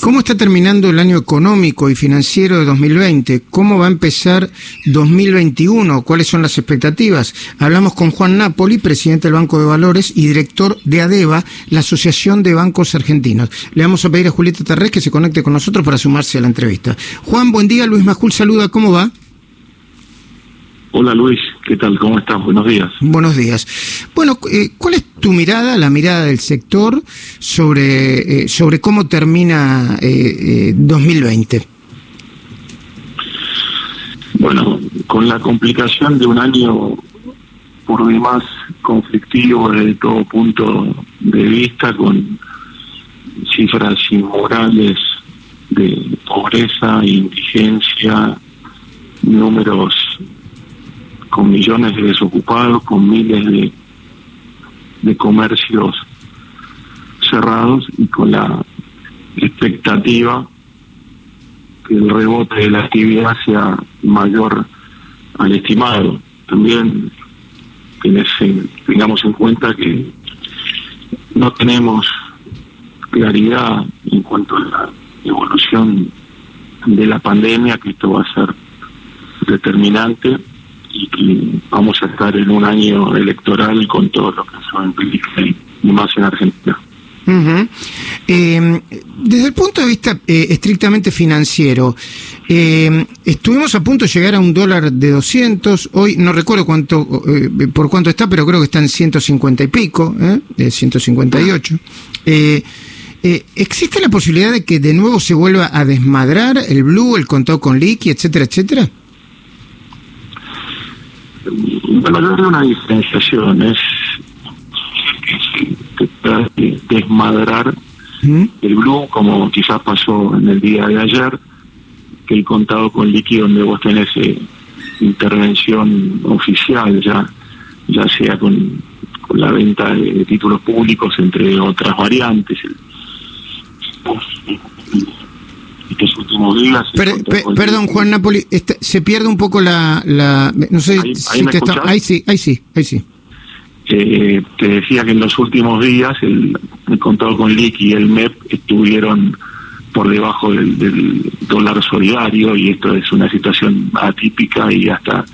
¿Cómo está terminando el año económico y financiero de 2020? ¿Cómo va a empezar 2021? ¿Cuáles son las expectativas? Hablamos con Juan Napoli, presidente del Banco de Valores y director de ADEVA, la Asociación de Bancos Argentinos. Le vamos a pedir a Julieta Terrés que se conecte con nosotros para sumarse a la entrevista. Juan, buen día. Luis Majul saluda. ¿Cómo va? Hola Luis, ¿qué tal? ¿Cómo estás? Buenos días. Buenos días. Bueno, eh, ¿cuál es tu mirada, la mirada del sector sobre, eh, sobre cómo termina eh, 2020? Bueno, con la complicación de un año por demás conflictivo desde todo punto de vista, con cifras inmorales de pobreza, indigencia, números con millones de desocupados, con miles de, de comercios cerrados y con la expectativa que el rebote de la actividad sea mayor al estimado. También tengamos en cuenta que no tenemos claridad en cuanto a la evolución de la pandemia, que esto va a ser determinante y que vamos a estar en un año electoral con todo lo que eso implica y más en Argentina. Eh, desde el punto de vista eh, estrictamente financiero, eh, estuvimos a punto de llegar a un dólar de 200, hoy no recuerdo cuánto por cuánto está, pero creo que está en 150 y pico, eh, 158. ¿Existe la posibilidad de que de nuevo se vuelva a desmadrar el blue, el contado con liqui, etcétera, etcétera? Bueno, yo una diferenciación, es desmadrar ¿Mm? el blue, como quizás pasó en el día de ayer, que el contado con líquido donde vos tenés eh, intervención oficial ya, ya sea con, la venta de, títulos públicos, entre otras variantes. Estos últimos días. perdón, Juan Napoli, este, se pierde un poco la. la no sé ahí, si te está, ahí sí, ahí sí, ahí sí. Eh, te decía que en los últimos días el, el contado con LIC y el MEP estuvieron por debajo del, dólar solidario y esto es una situación atípica y hasta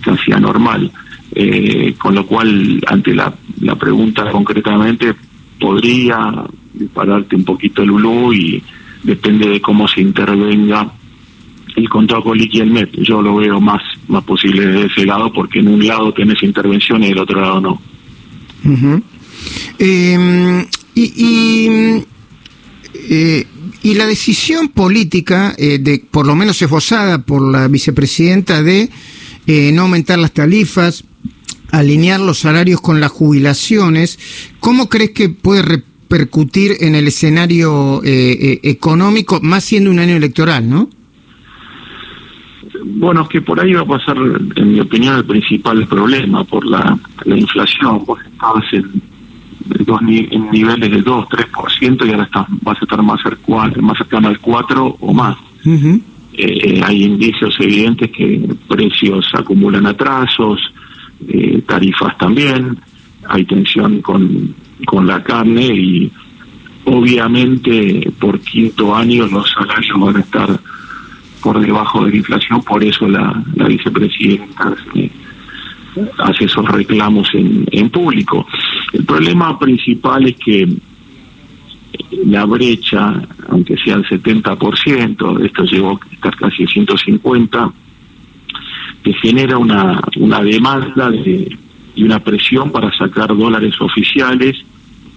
casi anormal. Eh, con lo cual, ante la, la pregunta concretamente, podría dispararte un poquito el ULU y depende de cómo se intervenga el contado con y el MEP. Yo lo veo más, más posible de ese lado porque en un lado tenés intervención y del otro lado no. Em, y, eh, y, la decisión política, eh, de por lo menos esbozada por la vicepresidenta, de eh, no aumentar las tarifas, alinear los salarios con las jubilaciones, ¿cómo crees que puede repercutir en el escenario económico, más siendo un año electoral, no? Bueno, es que por ahí va a pasar, en mi opinión, el principal problema por la, inflación. Vos estabas en, dos, en niveles de 2, 3% y ahora estás, vas a estar más, más cercano al 4 o más. Eh, hay indicios evidentes que precios acumulan atrasos, eh, tarifas también, hay tensión con, con la carne y obviamente por quinto año los salarios van a estar por debajo de la inflación, por eso la, vicepresidenta hace esos reclamos en, en público. El problema principal es que la brecha, aunque sea el 70%, esto llegó a estar casi 150, que genera una, una demanda de, y una presión para sacar dólares oficiales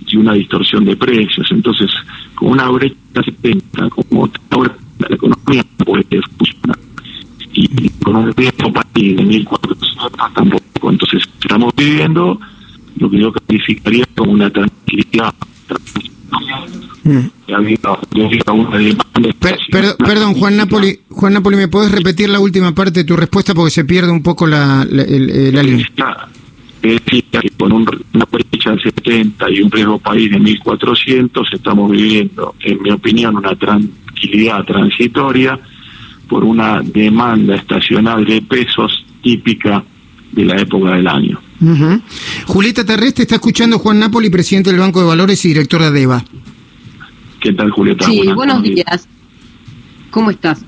y una distorsión de precios. Entonces, con una brecha 70, como la economía puede funcionar. Y con un riesgo país de 1.400 tampoco. Entonces, estamos viviendo lo que yo calificaría como una tranquilidad. Mm. perdón, Juan Napoli, Juan Napoli, ¿me puedes repetir la última parte de tu respuesta porque se pierde un poco la, la, la, línea? Que con un, una brecha de 70 y un riesgo país de 1.400 estamos viviendo, en mi opinión, una tranquilidad transitoria por una demanda estacional de pesos típica de la época del año. Julieta Terrestre está escuchando Juan Napoli, presidente del Banco de Valores y director de ADEVA. ¿Qué tal, Julieta? Sí, buenos, días. ¿Cómo estás?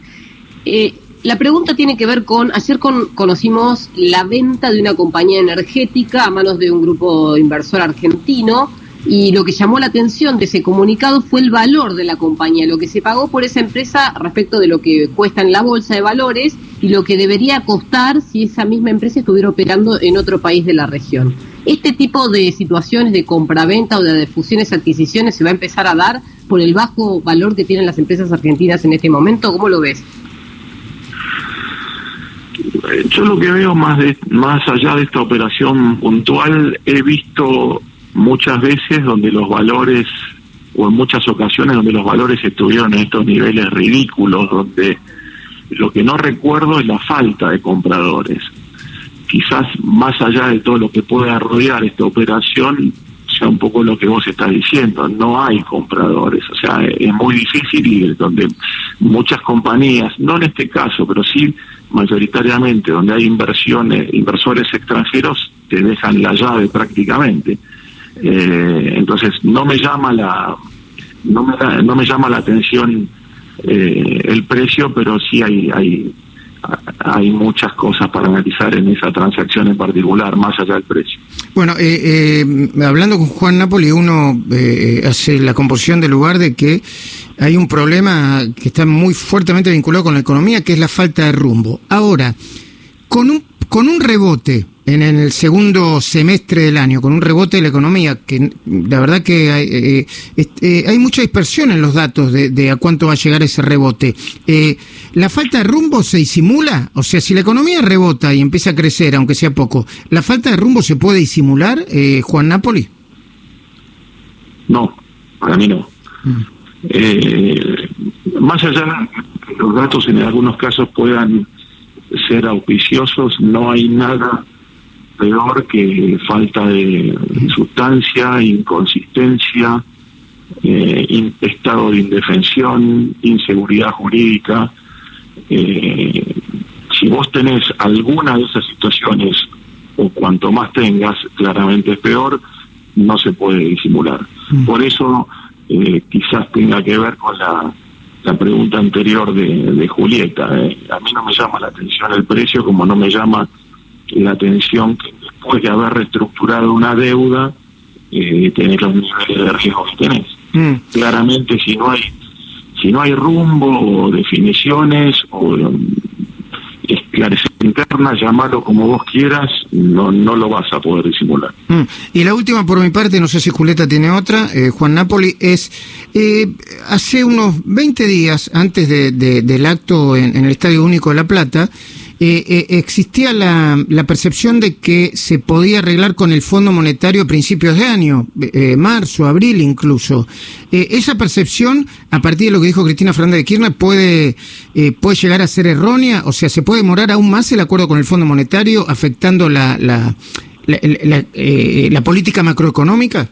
Eh, la pregunta tiene que ver con, ayer conocimos la venta de una compañía energética a manos de un grupo inversor argentino y lo que llamó la atención de ese comunicado fue el valor de la compañía, lo que se pagó por esa empresa respecto de lo que cuesta en la bolsa de valores y lo que debería costar si esa misma empresa estuviera operando en otro país de la región. Este tipo de situaciones de compraventa o de fusiones adquisiciones se va a empezar a dar por el bajo valor que tienen las empresas argentinas en este momento. ¿Cómo lo ves? Eh, yo lo que veo más de, más allá de esta operación puntual, he visto muchas veces donde los valores, o en muchas ocasiones donde los valores estuvieron en estos niveles ridículos, donde lo que no recuerdo es la falta de compradores. Quizás más allá de todo lo que pueda rodear esta operación, sea un poco lo que vos estás diciendo, no hay compradores, o sea, es muy difícil y donde muchas compañías, no en este caso, pero sí mayoritariamente donde hay inversiones, inversores extranjeros, te dejan la llave prácticamente. Eh, entonces no me llama la no me, no me llama la atención eh, el precio, pero sí hay hay hay muchas cosas para analizar en esa transacción en particular, más allá del precio. Bueno, eh, eh, hablando con Juan Napoli, uno eh, hace la composición del lugar de que hay un problema que está muy fuertemente vinculado con la economía, que es la falta de rumbo. Ahora, con un, con un rebote en, el segundo semestre del año, con un rebote de la economía, que la verdad que hay, eh, eh, hay mucha dispersión en los datos de, a cuánto va a llegar ese rebote. Eh, ¿La falta de rumbo se disimula? O sea, si la economía rebota y empieza a crecer, aunque sea poco, ¿la falta de rumbo se puede disimular, Juan Napoli? No, para mí no. Mm. Más allá de que los datos en algunos casos puedan ser auspiciosos, no hay nada peor que falta de sustancia, inconsistencia, eh, estado de indefensión, inseguridad jurídica. Eh, si vos tenés alguna de esas situaciones, o cuanto más tengas, claramente es peor, no se puede disimular. Mm. Por eso eh, quizás tenga que ver con la, la pregunta anterior de, de Julieta. A mí no me llama la atención el precio como no me llama la atención que después de haber reestructurado una deuda, eh, tener los niveles de riesgo que tenés. Mm. Claramente, si no hay si no hay rumbo o definiciones o llamarlo como vos quieras, no, no lo vas a poder disimular. Mm. Y la última por mi parte, no sé si Julieta tiene otra, eh, Juan Napoli, es eh, hace unos 20 días antes de, del acto en, el Estadio Único de La Plata, eh, eh, existía la, percepción de que se podía arreglar con el Fondo Monetario a principios de año, eh, marzo, abril incluso. esa percepción, a partir de lo que dijo Cristina Fernández de Kirchner, puede, puede llegar a ser errónea, o sea, se puede demorar aún más el acuerdo con el Fondo Monetario afectando la, la, la política macroeconómica.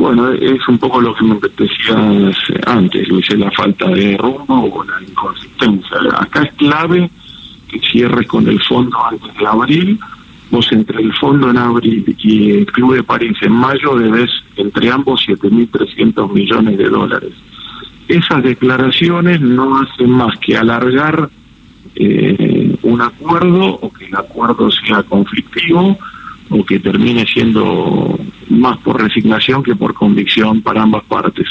Bueno, es un poco lo que me decías antes, Luis, la falta de rumbo o la inconsistencia. Acá es clave que cierres con el fondo antes de abril. Vos entre el fondo en abril y el Club de París en mayo debes entre ambos 7.300 millones de dólares. Esas declaraciones no hacen más que alargar eh, un acuerdo o que el acuerdo sea conflictivo o que termine siendo más por resignación que por convicción para ambas partes.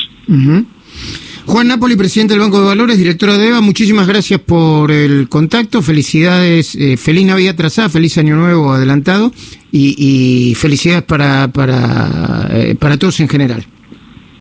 Juan Napoli, presidente del Banco de Valores, directora de EVA, muchísimas gracias por el contacto, felicidades, eh, feliz Navidad trazada, feliz Año Nuevo adelantado y, felicidades para, para, eh, para todos en general.